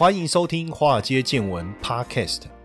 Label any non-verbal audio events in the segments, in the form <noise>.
欢迎收听《华尔街见闻》Podcast。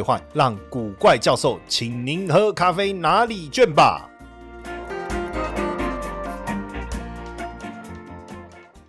兑换，让古怪教授请您喝咖啡拿礼券吧。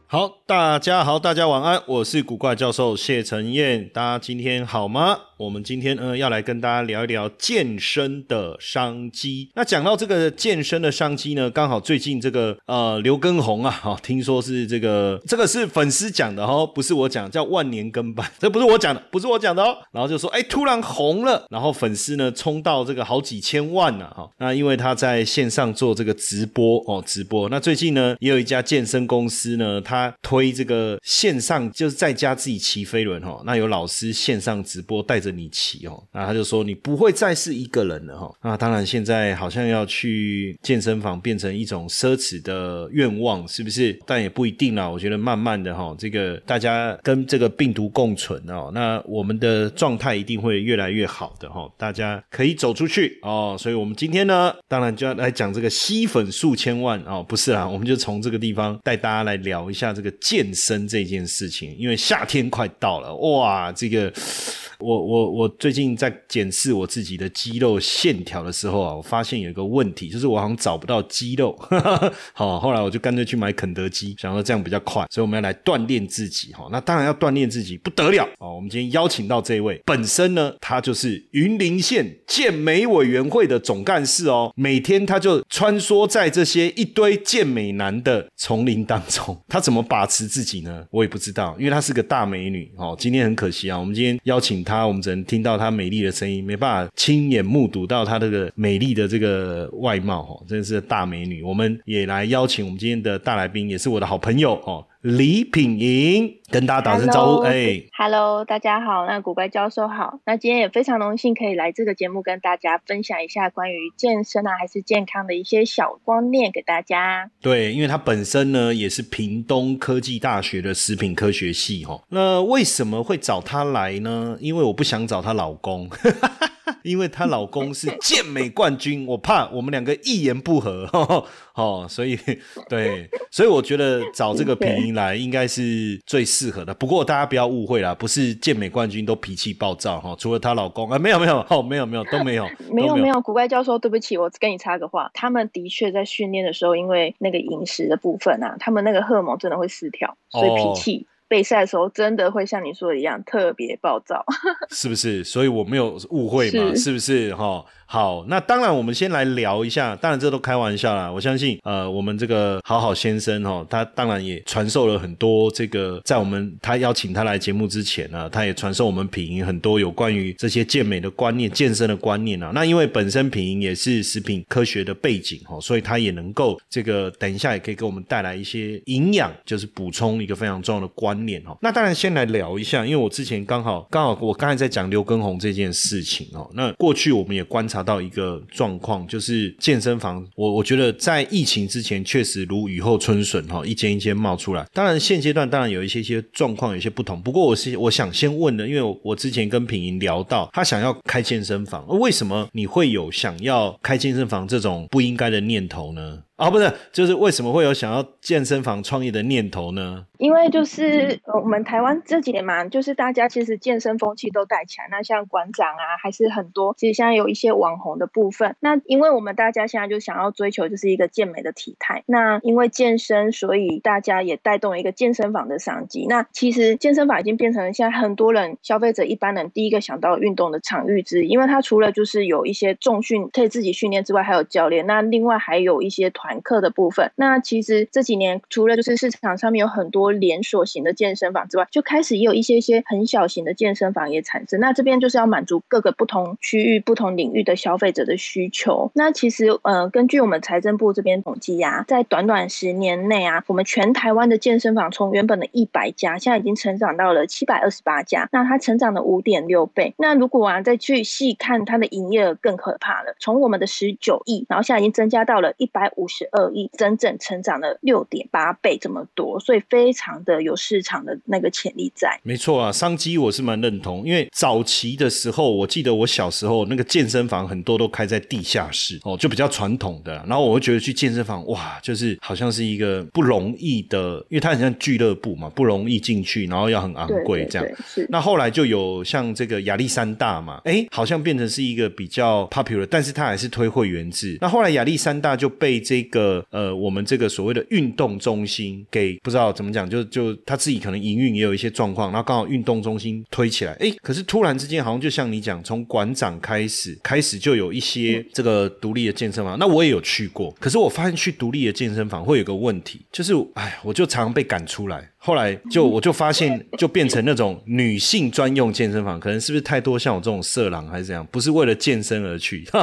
好，大家好，大家晚安，我是古怪教授谢承彦，大家今天好吗？我们今天呢要来跟大家聊一聊健身的商机。那讲到这个健身的商机呢，刚好最近这个呃刘畊宏啊，哈，听说是这个这个是粉丝讲的哦，不是我讲，叫万年跟班，这不是我讲的，不是我讲的哦。然后就说，哎，突然红了，然后粉丝呢冲到这个好几千万呢，哈。那因为他在线上做这个直播哦，直播。那最近呢也有一家健身公司呢，他推这个线上就是在家自己骑飞轮哈，那有老师线上直播带着。你骑哦，那他就说你不会再是一个人了哈。那当然，现在好像要去健身房变成一种奢侈的愿望，是不是？但也不一定啦。我觉得慢慢的哈，这个大家跟这个病毒共存哦，那我们的状态一定会越来越好的哈。大家可以走出去哦。所以我们今天呢，当然就要来讲这个吸粉数千万哦，不是啦，我们就从这个地方带大家来聊一下这个健身这件事情，因为夏天快到了哇，这个。我我我最近在检视我自己的肌肉线条的时候啊，我发现有一个问题，就是我好像找不到肌肉。好，后来我就干脆去买肯德基，想说这样比较快，所以我们要来锻炼自己哈。那当然要锻炼自己不得了哦。我们今天邀请到这位，本身呢他就是云林县健美委员会的总干事哦，每天他就穿梭在这些一堆健美男的丛林当中，他怎么把持自己呢？我也不知道，因为她是个大美女哦。今天很可惜啊，我们今天邀请她。她，我们只能听到她美丽的声音，没办法亲眼目睹到她这个美丽的这个外貌，哦，真的是大美女。我们也来邀请我们今天的大来宾，也是我的好朋友，哦。李品莹跟大家打声招呼，哎，Hello，大家好，那古怪教授好，那今天也非常荣幸可以来这个节目跟大家分享一下关于健身啊还是健康的一些小观念给大家。对，因为他本身呢也是屏东科技大学的食品科学系哈，那为什么会找他来呢？因为我不想找她老公。<laughs> 因为她老公是健美冠军，我怕我们两个一言不合，<laughs> 哦，所以对，所以我觉得找这个平英来应该是最适合的。不过大家不要误会啦，不是健美冠军都脾气暴躁哈，除了她老公啊，没有没有，哦，没有没有都没有，<laughs> 没有没有。古怪教授，对不起，我跟你插个话，他们的确在训练的时候，因为那个饮食的部分啊，他们那个荷尔蒙真的会失调，所以脾气。备赛的时候真的会像你说的一样特别暴躁，<laughs> 是不是？所以我没有误会嘛？是不是？哈。好，那当然，我们先来聊一下。当然，这都开玩笑啦。我相信，呃，我们这个好好先生哈，他当然也传授了很多这个，在我们他邀请他来节目之前呢，他也传授我们品营很多有关于这些健美的观念、健身的观念啊。那因为本身品营也是食品科学的背景哈，所以他也能够这个等一下也可以给我们带来一些营养，就是补充一个非常重要的观念哈。那当然，先来聊一下，因为我之前刚好刚好我刚才在讲刘畊宏这件事情哦。那过去我们也观察。到一个状况，就是健身房，我我觉得在疫情之前确实如雨后春笋哈，一间一间冒出来。当然现阶段当然有一些些状况有些不同，不过我是我想先问的，因为我之前跟品莹聊到，他想要开健身房，为什么你会有想要开健身房这种不应该的念头呢？啊，不是，就是为什么会有想要健身房创业的念头呢？因为就是我们台湾这几年嘛，就是大家其实健身风气都带起来。那像馆长啊，还是很多，其实现在有一些网红的部分。那因为我们大家现在就想要追求就是一个健美的体态。那因为健身，所以大家也带动了一个健身房的商机。那其实健身房已经变成了现在很多人消费者一般人第一个想到运动的场域之一。因为它除了就是有一些重训可以自己训练之外，还有教练。那另外还有一些团。团课的部分。那其实这几年除了就是市场上面有很多连锁型的健身房之外，就开始也有一些些很小型的健身房也产生。那这边就是要满足各个不同区域、不同领域的消费者的需求。那其实呃，根据我们财政部这边统计呀，在短短十年内啊，我们全台湾的健身房从原本的一百家，现在已经成长到了七百二十八家。那它成长了五点六倍。那如果啊再去细看它的营业额，更可怕了。从我们的十九亿，然后现在已经增加到了一百五十二亿，整整成长了六点八倍这么多，所以非常的有市场的那个潜力在。没错啊，商机我是蛮认同，因为早期的时候，我记得我小时候那个健身房很多都开在地下室哦，就比较传统的。然后我会觉得去健身房哇，就是好像是一个不容易的，因为它很像俱乐部嘛，不容易进去，然后要很昂贵这样。那后来就有像这个亚历山大嘛，哎，好像变成是一个比较 popular，但是它还是推会员制。那后来亚历山大就被这一个呃我们这个所谓的运动中心给不知道怎么讲，就就他自己可能营运也有一些状况，然后刚好运动中心推起来，哎，可是突然之间好像就像你讲，从馆长开始开始就有一些这个独立的健身房。那我也有去过，可是我发现去独立的健身房会有个问题，就是哎，我就常常被赶出来。后来就我就发现，就变成那种女性专用健身房，可能是不是太多像我这种色狼还是怎样？不是为了健身而去，<laughs>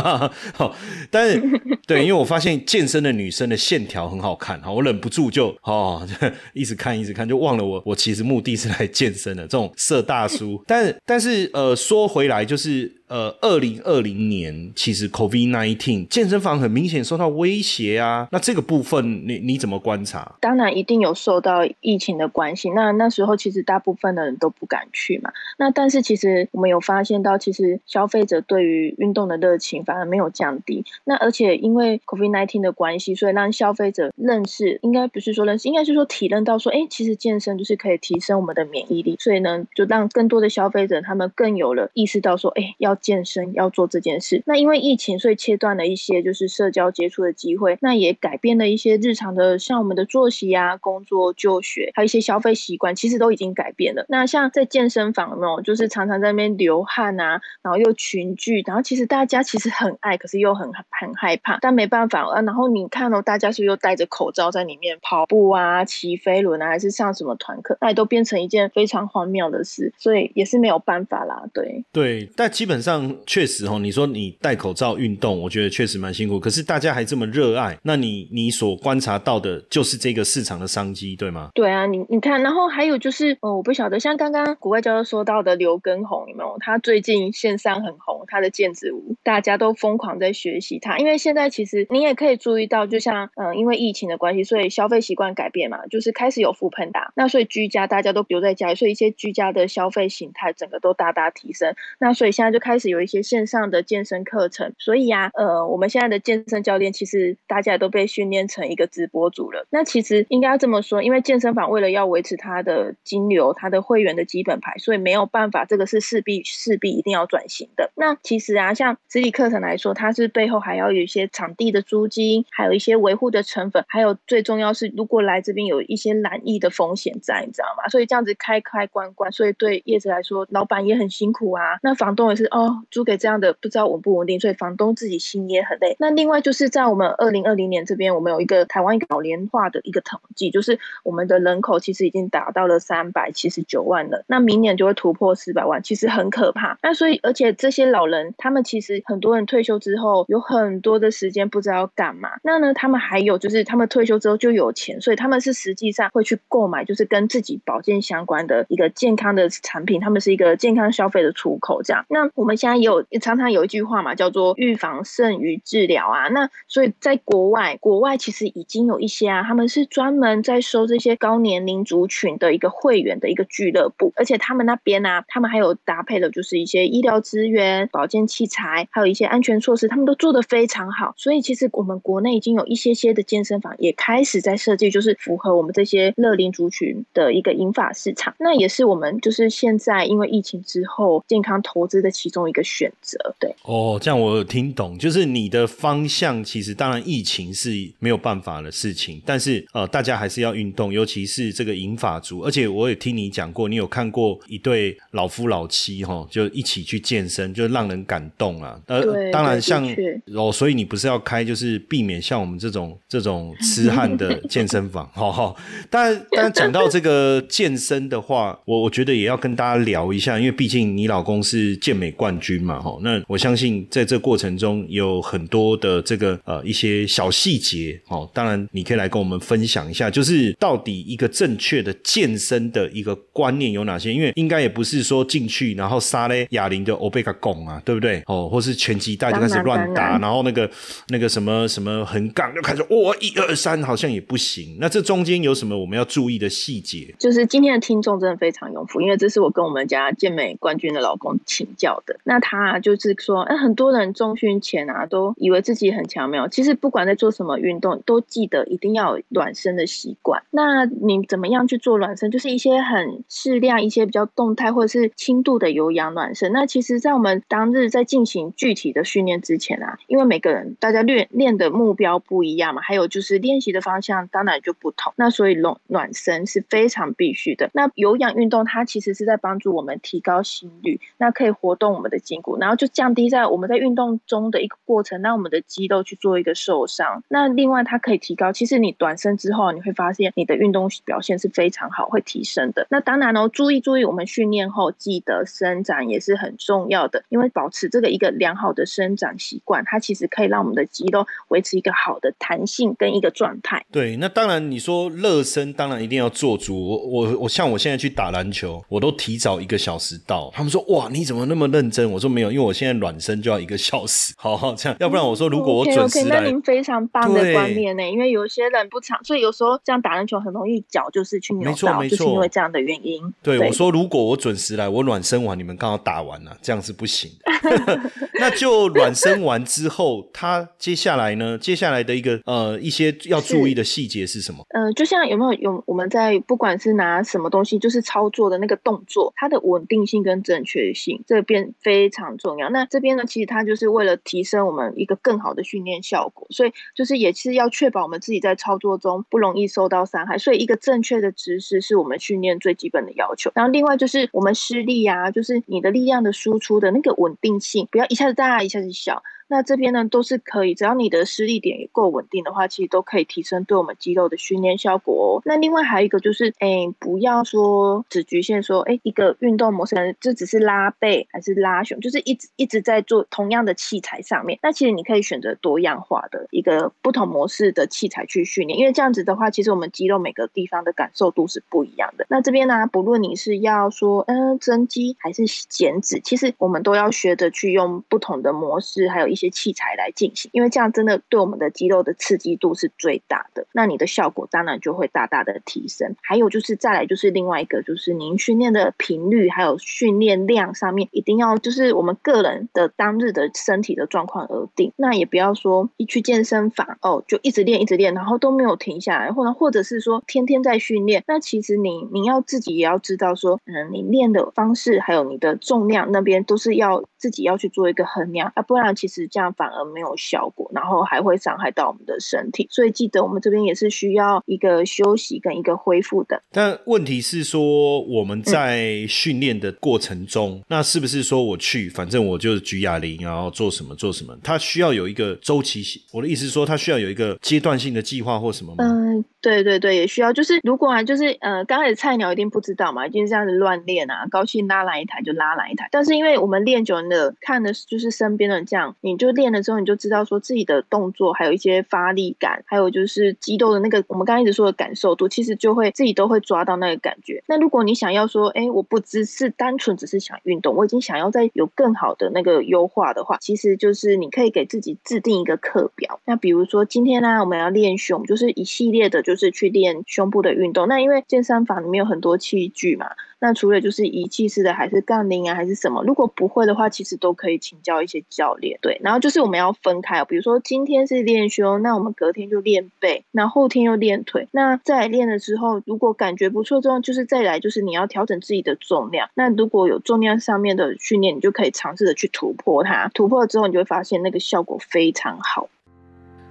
好，但是对，因为我发现健身的女生的线条很好看，好，我忍不住就哦，一直看一直看，就忘了我我其实目的是来健身的这种色大叔。但但是呃，说回来就是。呃，二零二零年其实 COVID nineteen 健身房很明显受到威胁啊。那这个部分你你怎么观察？当然一定有受到疫情的关系。那那时候其实大部分的人都不敢去嘛。那但是其实我们有发现到，其实消费者对于运动的热情反而没有降低。那而且因为 COVID nineteen 的关系，所以让消费者认识，应该不是说认识，应该是说体认到说，哎，其实健身就是可以提升我们的免疫力。所以呢，就让更多的消费者他们更有了意识到说，哎，要。健身要做这件事，那因为疫情，所以切断了一些就是社交接触的机会，那也改变了一些日常的，像我们的作息啊、工作、就学，还有一些消费习惯，其实都已经改变了。那像在健身房呢，就是常常在那边流汗啊，然后又群聚，然后其实大家其实很爱，可是又很很害怕，但没办法啊。然后你看哦，大家是不是又戴着口罩在里面跑步啊、骑飞轮啊，还是上什么团课，那也都变成一件非常荒谬的事，所以也是没有办法啦。对对，但基本上。上确实哦，你说你戴口罩运动，我觉得确实蛮辛苦。可是大家还这么热爱，那你你所观察到的就是这个市场的商机，对吗？对啊，你你看，然后还有就是，哦，我不晓得，像刚刚国外教授说到的刘根红有没有？他最近线上很红，他的毽子舞，大家都疯狂在学习他。因为现在其实你也可以注意到，就像嗯，因为疫情的关系，所以消费习惯改变嘛，就是开始有复喷打，那所以居家大家都留在家里，所以一些居家的消费形态整个都大大提升。那所以现在就开始。是有一些线上的健身课程，所以呀，呃，我们现在的健身教练其实大家都被训练成一个直播主了。那其实应该要这么说，因为健身房为了要维持它的金流、它的会员的基本牌，所以没有办法，这个是势必势必一定要转型的。那其实啊，像实体课程来说，它是背后还要有一些场地的租金，还有一些维护的成本，还有最重要是，如果来这边有一些染疫的风险在，你知道吗？所以这样子开开关关，所以对业者来说，老板也很辛苦啊。那房东也是哦。租给这样的不知道稳不稳定，所以房东自己心也很累。那另外就是在我们二零二零年这边，我们有一个台湾一个老年化的一个统计，就是我们的人口其实已经达到了三百七十九万了。那明年就会突破四百万，其实很可怕。那所以而且这些老人，他们其实很多人退休之后有很多的时间不知道干嘛。那呢，他们还有就是他们退休之后就有钱，所以他们是实际上会去购买就是跟自己保健相关的一个健康的产品，他们是一个健康消费的出口。这样，那我我们现在也有常常有一句话嘛，叫做预防胜于治疗啊。那所以在国外，国外其实已经有一些啊，他们是专门在收这些高年龄族群的一个会员的一个俱乐部，而且他们那边呢，他们还有搭配的就是一些医疗资源、保健器材，还有一些安全措施，他们都做得非常好。所以其实我们国内已经有一些些的健身房也开始在设计，就是符合我们这些乐龄族群的一个银发市场。那也是我们就是现在因为疫情之后健康投资的其中。中一个选择。对，哦，这样我有听懂，就是你的方向其实当然疫情是没有办法的事情，但是呃，大家还是要运动，尤其是这个银发族。而且我也听你讲过，你有看过一对老夫老妻哈，就一起去健身，就让人感动啊。呃，当然像哦，所以你不是要开，就是避免像我们这种 <laughs> 这种痴汉的健身房，哈哈。但 <laughs> 但讲到这个健身的话，我我觉得也要跟大家聊一下，因为毕竟你老公是健美冠军嘛，哈。那我相信在这过程中有很多的这个呃一些小细节，哦，当然你可以来跟我们分享一下，就是到底一个正确的健身的一个观念有哪些？因为应该也不是说进去然后杀嘞哑铃的欧贝卡拱啊，对不对？哦，或是拳击带就开始乱打，然后那个那个什么什么横杠就开始哇一二三，好像也不行。那这中间有什么我们要注意的细节？就是今天的听众真的非常用福，因为这是我跟我们家健美冠军的老公请教的。那他就是说，哎，很多人中训前啊，都以为自己很强，没有。其实不管在做什么运动，都记得一定要有暖身的习惯。那你怎么样去做暖身？就是一些很适量、一些比较动态或者是轻度的有氧暖身。那其实，在我们当日在进行具体的训练之前啊，因为每个人大家练练的目标不一样嘛，还有就是练习的方向当然就不同。那所以暖暖身是非常必须的。那有氧运动它其实是在帮助我们提高心率，那可以活动我们的筋骨，然后就降低在我们在运动中的一个过程，让我们的肌肉去做一个受伤。那另外它可以提高，其实你短身之后，你会发现你的运动表现是非常好，会提升的。那当然哦，注意注意，我们训练后记得伸展也是很重要的，因为保持这个一个良好的伸展习惯，它其实可以让我们的肌肉维持一个好的弹性跟一个状态。对，那当然你说热身，当然一定要做足。我我我像我现在去打篮球，我都提早一个小时到。他们说哇，你怎么那么认真？我说没有，因为我现在暖身就要一个小时。好好这样，要不然我说如果我准时来，那您非常棒的观念呢。因为有些人不常，所以有时候这样打篮球很容易脚就是去扭到，就是因为这样的原因。对，我说如果我准时来，我暖身完，你们刚好打完了，这样是不行的。<laughs> <laughs> 那就暖身完之后，他接下来呢？接下来的一个呃一些要注意的细节是什么？嗯，就像有没有有我们在不管是拿什么东西，就是操作的那个动作，它的稳定性跟正确性这边非常重要。那这边呢，其实它就是为了提升我们一个更好的训练效果，所以就是也是要确保我们自己在操作中不容易受到伤害。所以一个正确的姿势是我们训练最基本的要求。然后另外就是我们施力啊，就是你的力量的输出的那个稳定性，不要一下子大，一下子小。那这边呢都是可以，只要你的施力点也够稳定的话，其实都可以提升对我们肌肉的训练效果哦。那另外还有一个就是，哎，不要说只局限说，哎，一个运动模式，这只是拉背还是拉胸，就是一直一直在做同样的器材上面。那其实你可以选择多样化的一个不同模式的器材去训练，因为这样子的话，其实我们肌肉每个地方的感受度是不一样的。那这边呢，不论你是要说，嗯，增肌还是减脂，其实我们都要学着去用不同的模式，还有一。些器材来进行，因为这样真的对我们的肌肉的刺激度是最大的，那你的效果当然就会大大的提升。还有就是再来就是另外一个，就是您训练的频率还有训练量上面，一定要就是我们个人的当日的身体的状况而定。那也不要说一去健身房哦，就一直练一直练，然后都没有停下来，或者或者是说天天在训练。那其实你你要自己也要知道说，嗯，你练的方式还有你的重量那边都是要自己要去做一个衡量啊，不然其实。这样反而没有效果，然后还会伤害到我们的身体，所以记得我们这边也是需要一个休息跟一个恢复的。但问题是说我们在训练的过程中，那是不是说我去，反正我就是举哑铃，然后做什么做什么？它需要有一个周期性。我的意思是说，它需要有一个阶段性的计划或什么吗？嗯，对对对，也需要。就是如果啊，就是呃，刚开始菜鸟一定不知道嘛，一定是这样子乱练啊，高兴拉来一台就拉来一台。但是因为我们练久了，看的就是身边的这样，你。就练了之后，你就知道说自己的动作，还有一些发力感，还有就是肌肉的那个我们刚刚一直说的感受度，其实就会自己都会抓到那个感觉。那如果你想要说，哎，我不只是单纯只是想运动，我已经想要再有更好的那个优化的话，其实就是你可以给自己制定一个课表。那比如说今天呢，我们要练胸，就是一系列的，就是去练胸部的运动。那因为健身房里面有很多器具嘛。那除了就是仪器式的，还是杠铃啊，还是什么？如果不会的话，其实都可以请教一些教练。对，然后就是我们要分开，比如说今天是练胸，那我们隔天就练背，那后天又练腿。那在练的时候，如果感觉不错之后，就是再来就是你要调整自己的重量。那如果有重量上面的训练，你就可以尝试的去突破它。突破了之后，你就会发现那个效果非常好。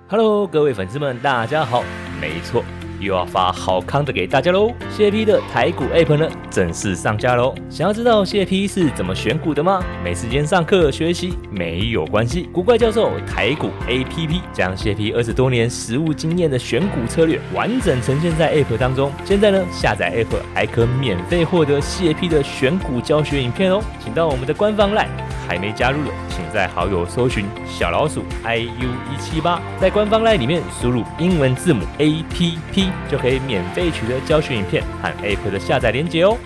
Hello，各位粉丝们，大家好，没错。又要发好康的给大家喽！谢 P 的台股 App 呢正式上架喽！想要知道谢 P 是怎么选股的吗？没时间上课学习没有关系，古怪教授台股 APP 将谢 P 二十多年实务经验的选股策略完整呈现在 App 当中。现在呢，下载 App 还可免费获得谢 P 的选股教学影片哦！请到我们的官方 LINE，还没加入的，请在好友搜寻小老鼠 iu 一七八，在官方 LINE 里面输入英文字母 APP。就可以免费取得教学影片和 App 的下载链接哦。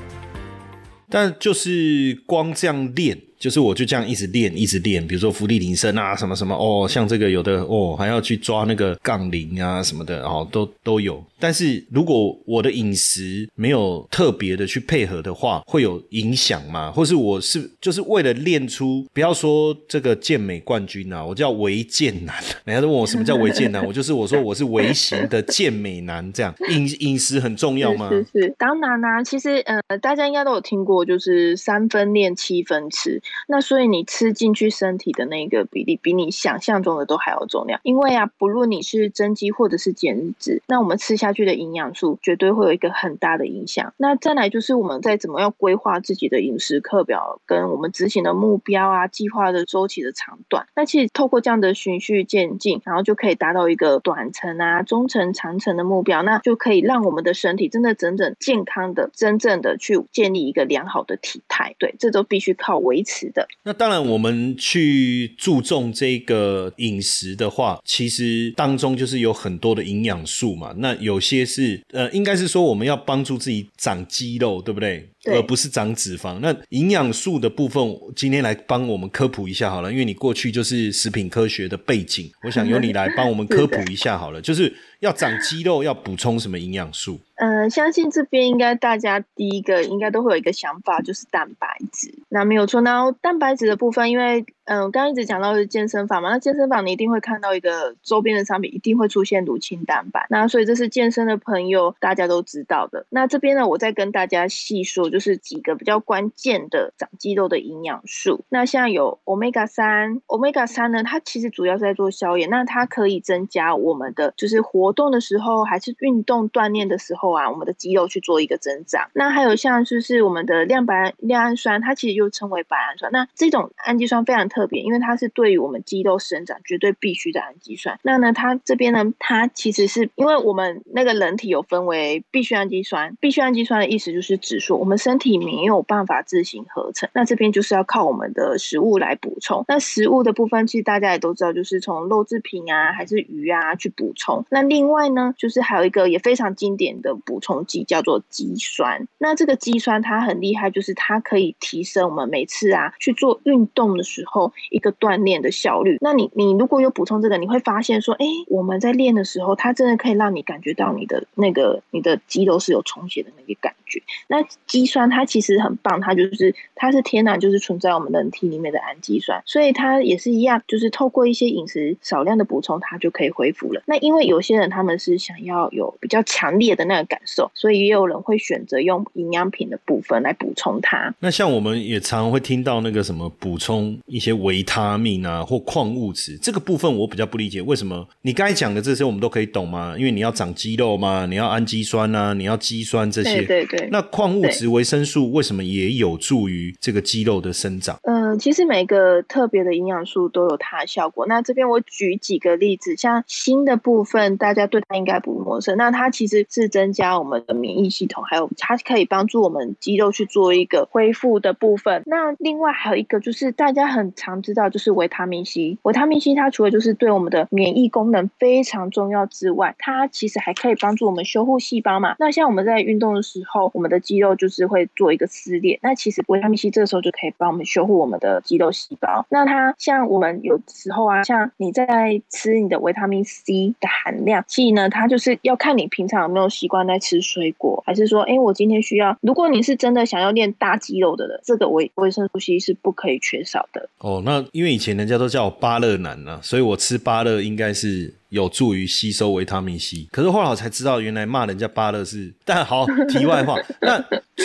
但就是光这样练。就是我就这样一直练，一直练，比如说浮力挺身啊，什么什么哦，像这个有的哦，还要去抓那个杠铃啊什么的哦，都都有。但是如果我的饮食没有特别的去配合的话，会有影响吗？或是我是就是为了练出，不要说这个健美冠军啊，我叫维健男，<laughs> 人家都问我什么叫维健男，我就是我说我是微型的健美男，这样 <laughs> 饮饮食很重要吗？是是，当然啦，其实呃，大家应该都有听过，就是三分练七分吃。那所以你吃进去身体的那个比例，比你想象中的都还要重要。因为啊，不论你是增肌或者是减脂，那我们吃下去的营养素绝对会有一个很大的影响。那再来就是我们在怎么样规划自己的饮食课表，跟我们执行的目标啊，计划的周期的长短。那其实透过这样的循序渐进，然后就可以达到一个短程啊、中程、长程的目标，那就可以让我们的身体真的整整健康的、真正的去建立一个良好的体态。对，这都必须靠维持。的那当然，我们去注重这个饮食的话，其实当中就是有很多的营养素嘛。那有些是呃，应该是说我们要帮助自己长肌肉，对不对？而不是长脂肪。那营养素的部分，今天来帮我们科普一下好了，因为你过去就是食品科学的背景，我想由你来帮我们 <laughs> 科普一下好了，就是要长肌肉要补充什么营养素？嗯，相信这边应该大家第一个应该都会有一个想法，就是蛋白质。那没有错，那蛋白质的部分，因为嗯，刚刚一直讲到是健身房嘛，那健身房你一定会看到一个周边的商品，一定会出现乳清蛋白。那所以这是健身的朋友大家都知道的。那这边呢，我再跟大家细说。就是几个比较关键的长肌肉的营养素。那像有 omega 三，omega 三呢，它其实主要是在做消炎，那它可以增加我们的就是活动的时候还是运动锻炼的时候啊，我们的肌肉去做一个增长。那还有像就是我们的亮白亮氨酸，它其实又称为白氨酸。那这种氨基酸非常特别，因为它是对于我们肌肉生长绝对必须的氨基酸。那呢，它这边呢，它其实是因为我们那个人体有分为必需氨基酸，必需氨基酸的意思就是指说我们。身体没有办法自行合成，那这边就是要靠我们的食物来补充。那食物的部分，其实大家也都知道，就是从肉制品啊，还是鱼啊去补充。那另外呢，就是还有一个也非常经典的补充剂，叫做肌酸。那这个肌酸它很厉害，就是它可以提升我们每次啊去做运动的时候一个锻炼的效率。那你你如果有补充这个，你会发现说，哎，我们在练的时候，它真的可以让你感觉到你的那个你的肌肉是有充血的那个感觉。那肌酸它其实很棒，它就是它是天然就是存在我们人体里面的氨基酸，所以它也是一样，就是透过一些饮食少量的补充，它就可以恢复了。那因为有些人他们是想要有比较强烈的那个感受，所以也有人会选择用营养品的部分来补充它。那像我们也常会听到那个什么补充一些维他命啊或矿物质，这个部分我比较不理解，为什么你刚才讲的这些我们都可以懂吗？因为你要长肌肉嘛，你要氨基酸啊，你要肌酸这些，对对。那矿物质、维维生素为什么也有助于这个肌肉的生长？嗯，其实每个特别的营养素都有它的效果。那这边我举几个例子，像锌的部分，大家对它应该不陌生。那它其实是增加我们的免疫系统，还有它可以帮助我们肌肉去做一个恢复的部分。那另外还有一个就是大家很常知道，就是维他命 C。维他命 C 它除了就是对我们的免疫功能非常重要之外，它其实还可以帮助我们修护细胞嘛。那像我们在运动的时候，我们的肌肉就是会做一个撕裂，那其实维他命 C 这个时候就可以帮我们修护我们的肌肉细胞。那它像我们有时候啊，像你在吃你的维他命 C 的含量，其实呢，它就是要看你平常有没有习惯在吃水果，还是说，哎，我今天需要。如果你是真的想要练大肌肉的人，这个维维生素 C 是不可以缺少的。哦，那因为以前人家都叫我巴乐男呢，所以我吃巴乐应该是。有助于吸收维他命 C，可是后来我才知道，原来骂人家巴勒是。<laughs> 但好，题外话，<laughs> 那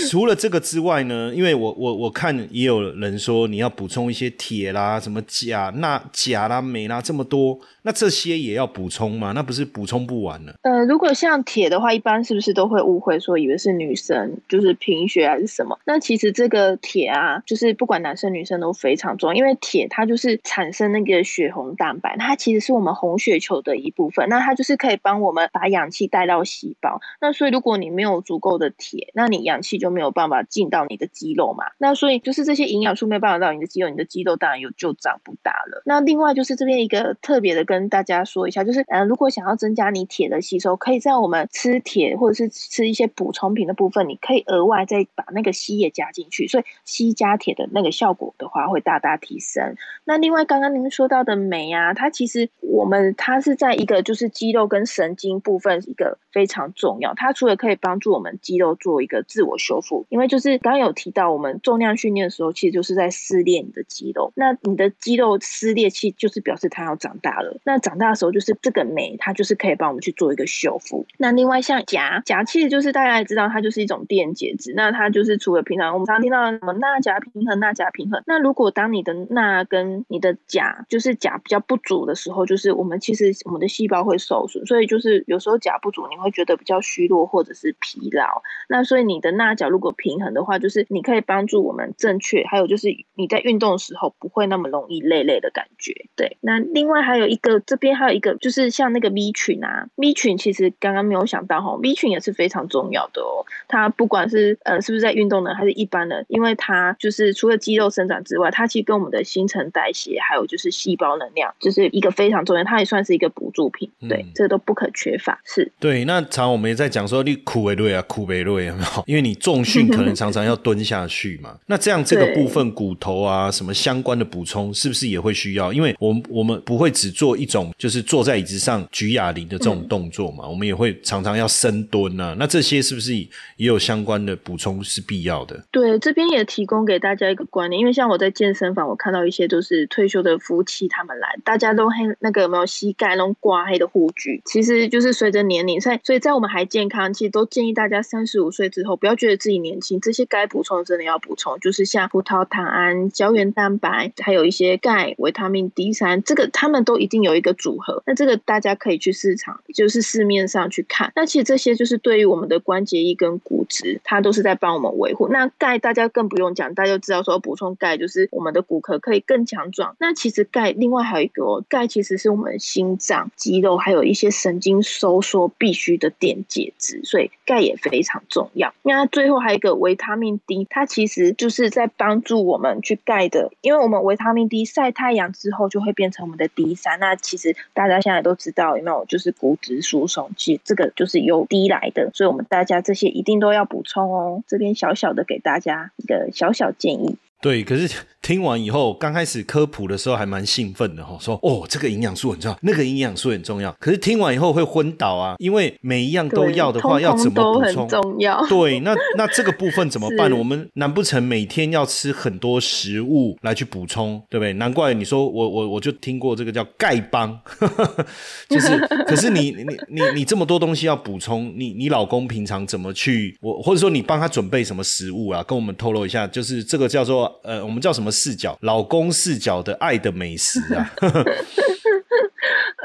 除了这个之外呢？因为我我我看也有人说，你要补充一些铁啦、什么钾、钠、钾啦、镁啦这么多，那这些也要补充吗？那不是补充不完了？呃，如果像铁的话，一般是不是都会误会说以为是女生，就是贫血还是什么？那其实这个铁啊，就是不管男生女生都非常重要，因为铁它就是产生那个血红蛋白，它其实是我们红血球的。一部分，那它就是可以帮我们把氧气带到细胞。那所以如果你没有足够的铁，那你氧气就没有办法进到你的肌肉嘛。那所以就是这些营养素没有办法到你的肌肉，你的肌肉当然有就长不大了。那另外就是这边一个特别的跟大家说一下，就是呃，如果想要增加你铁的吸收，可以在我们吃铁或者是吃一些补充品的部分，你可以额外再把那个硒也加进去，所以硒加铁的那个效果的话会大大提升。那另外刚刚您说到的镁啊，它其实我们它是在在一个就是肌肉跟神经部分一个非常重要，它除了可以帮助我们肌肉做一个自我修复，因为就是刚刚有提到我们重量训练的时候，其实就是在撕裂你的肌肉。那你的肌肉撕裂器就是表示它要长大了。那长大的时候，就是这个酶它就是可以帮我们去做一个修复。那另外像钾，钾其实就是大家也知道，它就是一种电解质。那它就是除了平常我们常听到什么钠钾平衡、钠钾平衡，那如果当你的钠跟你的钾就是钾比较不足的时候，就是我们其实。我的细胞会受损，所以就是有时候钾不足，你会觉得比较虚弱或者是疲劳。那所以你的钠钾如果平衡的话，就是你可以帮助我们正确，还有就是你在运动的时候不会那么容易累累的感觉。对，那另外还有一个这边还有一个就是像那个 V 群啊，V 群其实刚刚没有想到哈，V 群也是非常重要的哦。它不管是呃是不是在运动的还是一般的，因为它就是除了肌肉生长之外，它其实跟我们的新陈代谢还有就是细胞能量，就是一个非常重要，它也算是一个补。补助品，对，这个都不可缺乏。是对。那常我们也在讲说，你苦为累啊，苦为累，有没有？因为你重训可能常常要蹲下去嘛。<laughs> 那这样这个部分骨头啊，什么相关的补充，是不是也会需要？因为我们我们不会只做一种，就是坐在椅子上举哑铃的这种动作嘛。我们也会常常要深蹲啊。那这些是不是也有相关的补充是必要的？对，这边也提供给大家一个观念，因为像我在健身房，我看到一些都是退休的夫妻他们来，大家都很那个有没有膝盖那种。刮黑的护具，其实就是随着年龄，在所以在我们还健康，其实都建议大家三十五岁之后，不要觉得自己年轻，这些该补充的真的要补充，就是像葡萄糖胺、胶原蛋白，还有一些钙、维他命 D 三，这个他们都一定有一个组合。那这个大家可以去市场，就是市面上去看。那其实这些就是对于我们的关节液跟骨质，它都是在帮我们维护。那钙大家更不用讲，大家就知道说补充钙就是我们的骨骼可以更强壮。那其实钙另外还有一个，钙其实是我们心脏。肌肉还有一些神经收缩必须的电解质，所以钙也非常重要。那最后还有一个维他命 D，它其实就是在帮助我们去钙的，因为我们维他命 D 晒太阳之后就会变成我们的 D 三。那其实大家现在都知道有没有？就是骨质疏松，其实这个就是由 D 来的，所以我们大家这些一定都要补充哦。这边小小的给大家一个小小建议。对，可是 <laughs> 听完以后，刚开始科普的时候还蛮兴奋的哈，说哦，这个营养素很重要，那个营养素很重要。可是听完以后会昏倒啊，因为每一样都要的话，要怎么补充？重要。<laughs> 对，那那这个部分怎么办呢？<laughs> 我们难不成每天要吃很多食物来去补充，对不对？难怪你说我我我就听过这个叫丐帮，就是，可是你你你你这么多东西要补充，你你老公平常怎么去？我或者说你帮他准备什么食物啊？跟我们透露一下，就是这个叫做。呃，我们叫什么视角？老公视角的爱的美食啊。<laughs>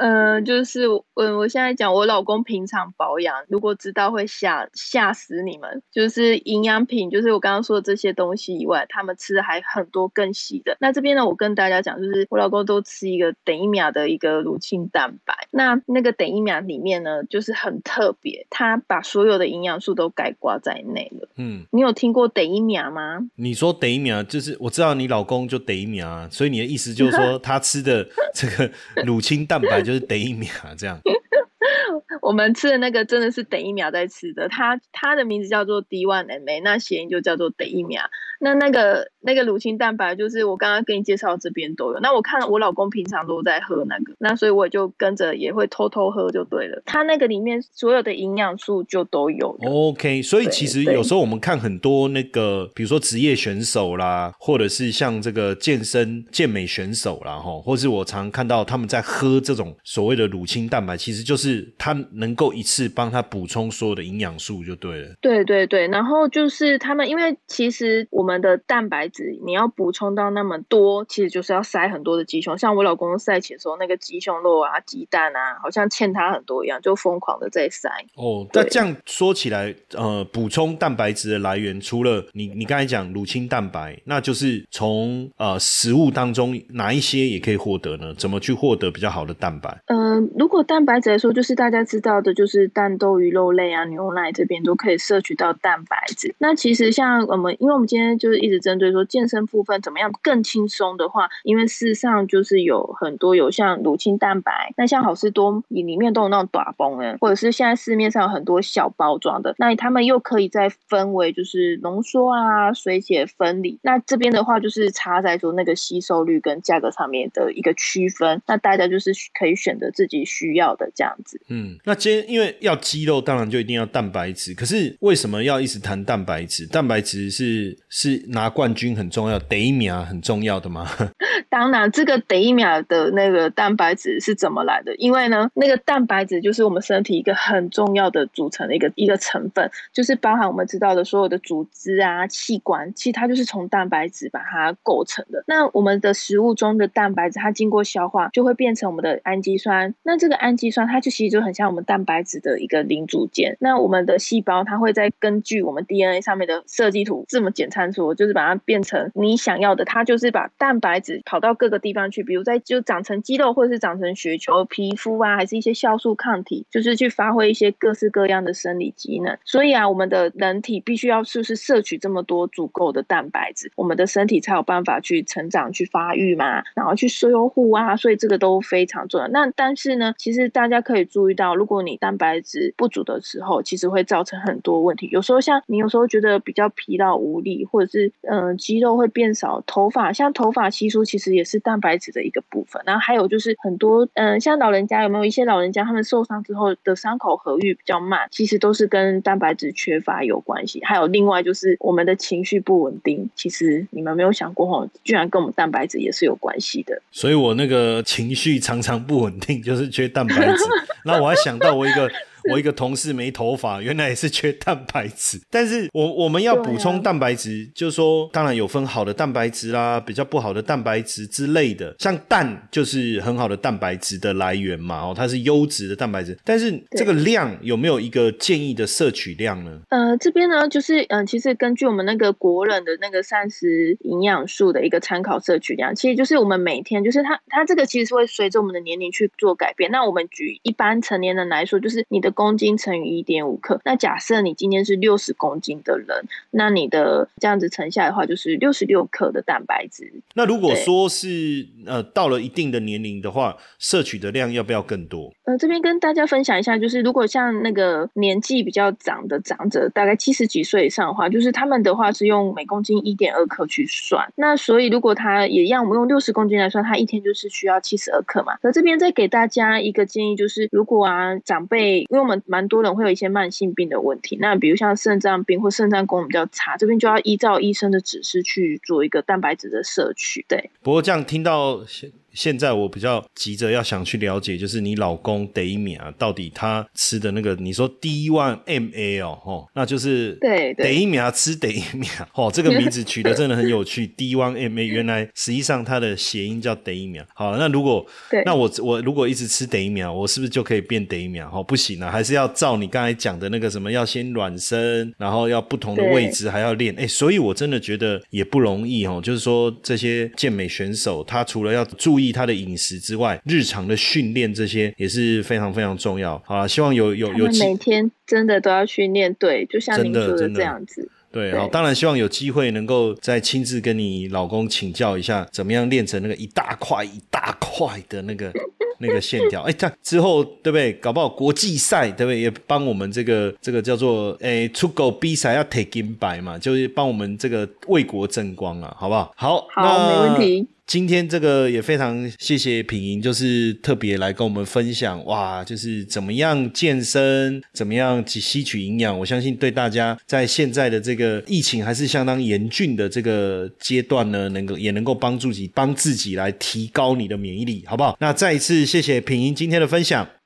嗯，就是我我现在讲我老公平常保养，如果知道会吓吓死你们。就是营养品，就是我刚刚说的这些东西以外，他们吃的还很多更细的。那这边呢，我跟大家讲，就是我老公都吃一个等一秒的一个乳清蛋白。那那个等一秒里面呢，就是很特别，他把所有的营养素都概括在内了。嗯，你有听过等一秒吗？你说等一秒，就是我知道你老公就等一秒啊，所以你的意思就是说 <laughs> 他吃的这个乳清蛋白就。就是等一秒这样。<laughs> 我们吃的那个真的是等一秒在吃的，它它的名字叫做 D one M A，那谐音就叫做等一秒。那那个那个乳清蛋白，就是我刚刚跟你介绍这边都有。那我看我老公平常都在喝那个，那所以我就跟着也会偷偷喝就对了。它那个里面所有的营养素就都有。OK，所以其实有时候我们看很多那个，比如说职业选手啦，或者是像这个健身健美选手啦，哈，或是我常看到他们在喝这种所谓的乳清蛋白，其实就是它能够一次帮他补充所有的营养素就对了。对对对，然后就是他们，因为其实我们的蛋白质你要补充到那么多，其实就是要塞很多的鸡胸。像我老公塞起的时候，那个鸡胸肉啊、鸡蛋啊，好像欠他很多一样，就疯狂的在塞。哦，那这样说起来，呃，补充蛋白质的来源，除了你你刚才讲乳清蛋白，那就是从呃食物当中哪一些也可以获得呢？怎么去获得比较好的蛋白？呃，如果蛋白质来说，就是大家知道的，就是蛋、豆、鱼、肉类啊、牛奶这边都可以摄取到蛋白质。那其实像我们，因为我们今天就是一直针对说健身部分怎么样更轻松的话，因为事实上就是有很多有像乳清蛋白，那像好事多里面都有那种短崩的，或者是现在市面上有很多小包装的，那他们又可以再分为就是浓缩啊、水解分离。那这边的话就是差在说那个吸收率跟价格上面的一个区分，那大家就是可以选择自己需要的这样子。嗯，那今天因为要肌肉，当然就一定要蛋白质。可是为什么要一直谈蛋白质？蛋白质是是拿冠军很重要，得一秒很重要的吗？<laughs> 当然，这个得一秒的那个蛋白质是怎么来的？因为呢，那个蛋白质就是我们身体一个很重要的组成的一个一个成分，就是包含我们知道的所有的组织啊、器官，其实它就是从蛋白质把它构成的。那我们的食物中的蛋白质，它经过消化就会变成我们的氨基酸。那这个氨基酸，它就其实就很像我们蛋白质的一个零组件。那我们的细胞，它会再根据我们 DNA 上面的设计图这么简参数，就是把它变成你想要的。它就是把蛋白质跑到各个地方去，比如在就长成肌肉，或者是长成血球、皮肤啊，还是一些酵素抗体，就是去发挥一些各式各样的生理机能。所以啊，我们的人体必须要就是摄取这么多足够的蛋白质，我们的身体才有办法去成长、去发育嘛，然后去修护啊。所以这个都非常重要。那但是呢，其实大家可以注意到，如果你蛋白质不足的时候，其实会造成很多问题。有时候像你有时候觉得比较疲劳无力，或者是嗯、肌肉会变少，头发像头发稀疏，其实也是蛋白质的一个部分。然后还有就是很多嗯、呃像老人家有没有一些老人家他们受伤之后的伤口合愈比较慢，其实都是跟蛋白质缺乏有关系。还有另外就是我们的情绪不稳定，其实你们没有想过吼，居然跟我们蛋白质也是有关系的。所以我那个情绪常常不稳定，就是缺蛋白质。<laughs> 那我还想到我一个我一个同事没头发，原来也是缺蛋白质。但是我我们要补充蛋白质，就是说当然有分好的蛋白质啦，比较不好的蛋白质之类的。像蛋就是很好的蛋白质的来源嘛，哦，它是优质的蛋白质。但是这个量有没有一个建议的摄取量呢？呃，这边呢，就是嗯、呃其实根据我们那个国人的那个膳食营养素的一个参考摄取量，其实就是我们每天就是它它这个其实是会随着我们的年龄去做改变。那我们举一般成年人来说，就是你的公斤乘以一点五克。那假设你今天是六十公斤的人，那你的这样子乘下来的话，就是六十六克的蛋白质。那如果说是呃到了一定的年龄的话，摄取的量要不要更多？呃，这边跟大家分享一下，就是如果像那个年纪比较长的长者，大概七十几岁以上的话，就是他们的话是用每公斤一点二克去算。那所以如果他也一样，我们用六十公斤来算，他一天就是需要七十二克嘛。那这边再给大家一个建议，就是如果啊长辈，因为我们蛮多人会有一些慢性病的问题，那比如像肾脏病或肾脏功能比较差，这边就要依照医生的指示去做一个蛋白质的摄取。对，不过这样听到现现在，我比较急着要想去了解，就是你老公得一秒到底他吃的那个，你说 D one MA 哦，哦，那就是对对得一秒吃得一秒，<laughs> 哦，这个名字取得真的很有趣，D one MA 原来实际上它的谐音叫得一秒。好，那如果对那我我如果一直吃得一秒，我是不是就可以变得一秒？哦，不行啊，还是要照你刚才讲的那个什么，要先暖身，然后要不同的位置还要练。哎，所以我真的觉得也不容易哦。就是说这些健美选手，他除了要注意他的饮食之外，日常的训练这些也是非常非常重要。好啦，希望有有有每天真的都要训练，对，就像您说的这样子。对，对好，当然希望有机会能够再亲自跟你老公请教一下，怎么样练成那个一大块一大块的那个 <laughs> 那个线条。哎，他之后对不对？搞不好国际赛对不对？也帮我们这个这个叫做哎出狗比赛要 take 金牌嘛，就是帮我们这个为国争光啊，好不好？好，好，没问题。今天这个也非常谢谢品莹，就是特别来跟我们分享哇，就是怎么样健身，怎么样去吸取营养。我相信对大家在现在的这个疫情还是相当严峻的这个阶段呢，能够也能够帮助己帮自己来提高你的免疫力，好不好？那再一次谢谢品莹今天的分享。